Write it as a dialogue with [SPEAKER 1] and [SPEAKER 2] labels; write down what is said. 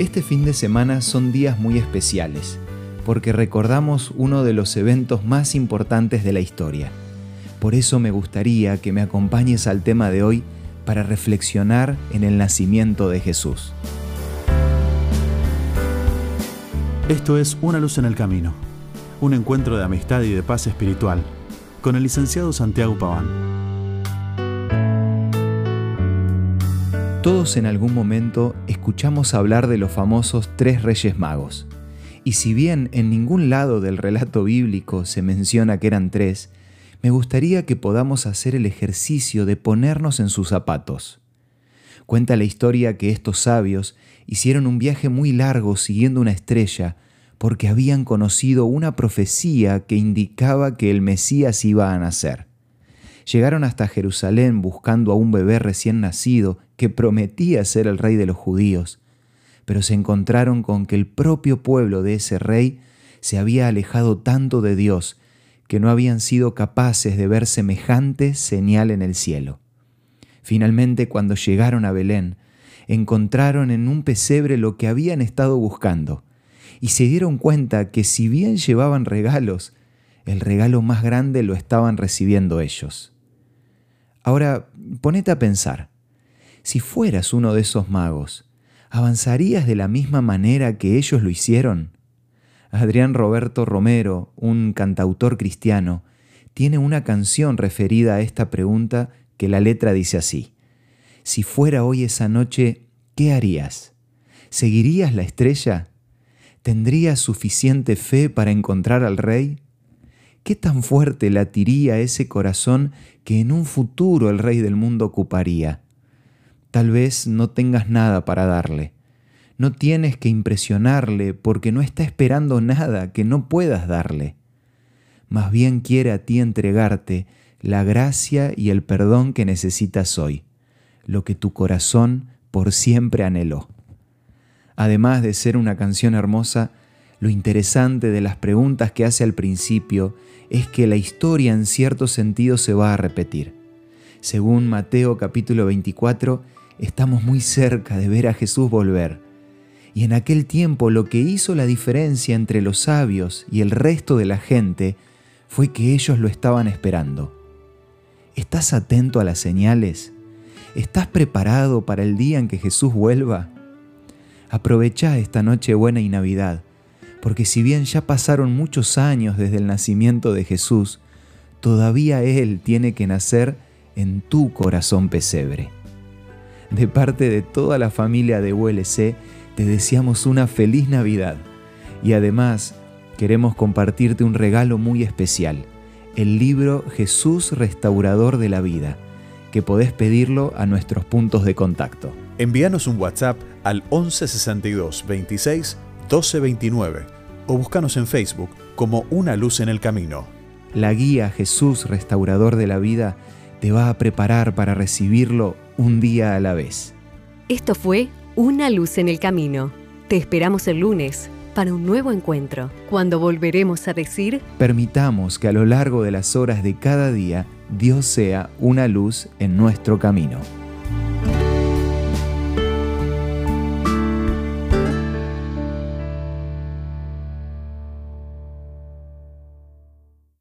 [SPEAKER 1] Este fin de semana son días muy especiales, porque recordamos uno de los eventos más importantes de la historia. Por eso me gustaría que me acompañes al tema de hoy para reflexionar en el nacimiento de Jesús.
[SPEAKER 2] Esto es Una luz en el camino, un encuentro de amistad y de paz espiritual, con el licenciado Santiago Paván.
[SPEAKER 1] Todos en algún momento escuchamos hablar de los famosos tres reyes magos. Y si bien en ningún lado del relato bíblico se menciona que eran tres, me gustaría que podamos hacer el ejercicio de ponernos en sus zapatos. Cuenta la historia que estos sabios hicieron un viaje muy largo siguiendo una estrella porque habían conocido una profecía que indicaba que el Mesías iba a nacer. Llegaron hasta Jerusalén buscando a un bebé recién nacido que prometía ser el rey de los judíos, pero se encontraron con que el propio pueblo de ese rey se había alejado tanto de Dios que no habían sido capaces de ver semejante señal en el cielo. Finalmente, cuando llegaron a Belén, encontraron en un pesebre lo que habían estado buscando, y se dieron cuenta que si bien llevaban regalos, el regalo más grande lo estaban recibiendo ellos. Ahora, ponete a pensar, si fueras uno de esos magos, ¿avanzarías de la misma manera que ellos lo hicieron? Adrián Roberto Romero, un cantautor cristiano, tiene una canción referida a esta pregunta que la letra dice así. Si fuera hoy esa noche, ¿qué harías? ¿Seguirías la estrella? ¿Tendrías suficiente fe para encontrar al rey? ¿Qué tan fuerte latiría ese corazón que en un futuro el rey del mundo ocuparía? Tal vez no tengas nada para darle. No tienes que impresionarle porque no está esperando nada que no puedas darle. Más bien quiere a ti entregarte la gracia y el perdón que necesitas hoy, lo que tu corazón por siempre anheló. Además de ser una canción hermosa, lo interesante de las preguntas que hace al principio es que la historia en cierto sentido se va a repetir. Según Mateo capítulo 24, estamos muy cerca de ver a Jesús volver. Y en aquel tiempo lo que hizo la diferencia entre los sabios y el resto de la gente fue que ellos lo estaban esperando. ¿Estás atento a las señales? ¿Estás preparado para el día en que Jesús vuelva? Aprovecha esta noche buena y Navidad, porque si bien ya pasaron muchos años desde el nacimiento de Jesús, todavía Él tiene que nacer en tu corazón pesebre. De parte de toda la familia de ULC, te deseamos una feliz Navidad y además queremos compartirte un regalo muy especial, el libro Jesús Restaurador de la Vida, que podés pedirlo a nuestros puntos de contacto.
[SPEAKER 2] Envíanos un WhatsApp al 1162 26 1229 o búscanos en Facebook como Una Luz en el Camino.
[SPEAKER 1] La guía Jesús Restaurador de la Vida te va a preparar para recibirlo un día a la vez.
[SPEAKER 3] Esto fue Una luz en el camino. Te esperamos el lunes para un nuevo encuentro, cuando volveremos a decir,
[SPEAKER 1] permitamos que a lo largo de las horas de cada día Dios sea una luz en nuestro camino.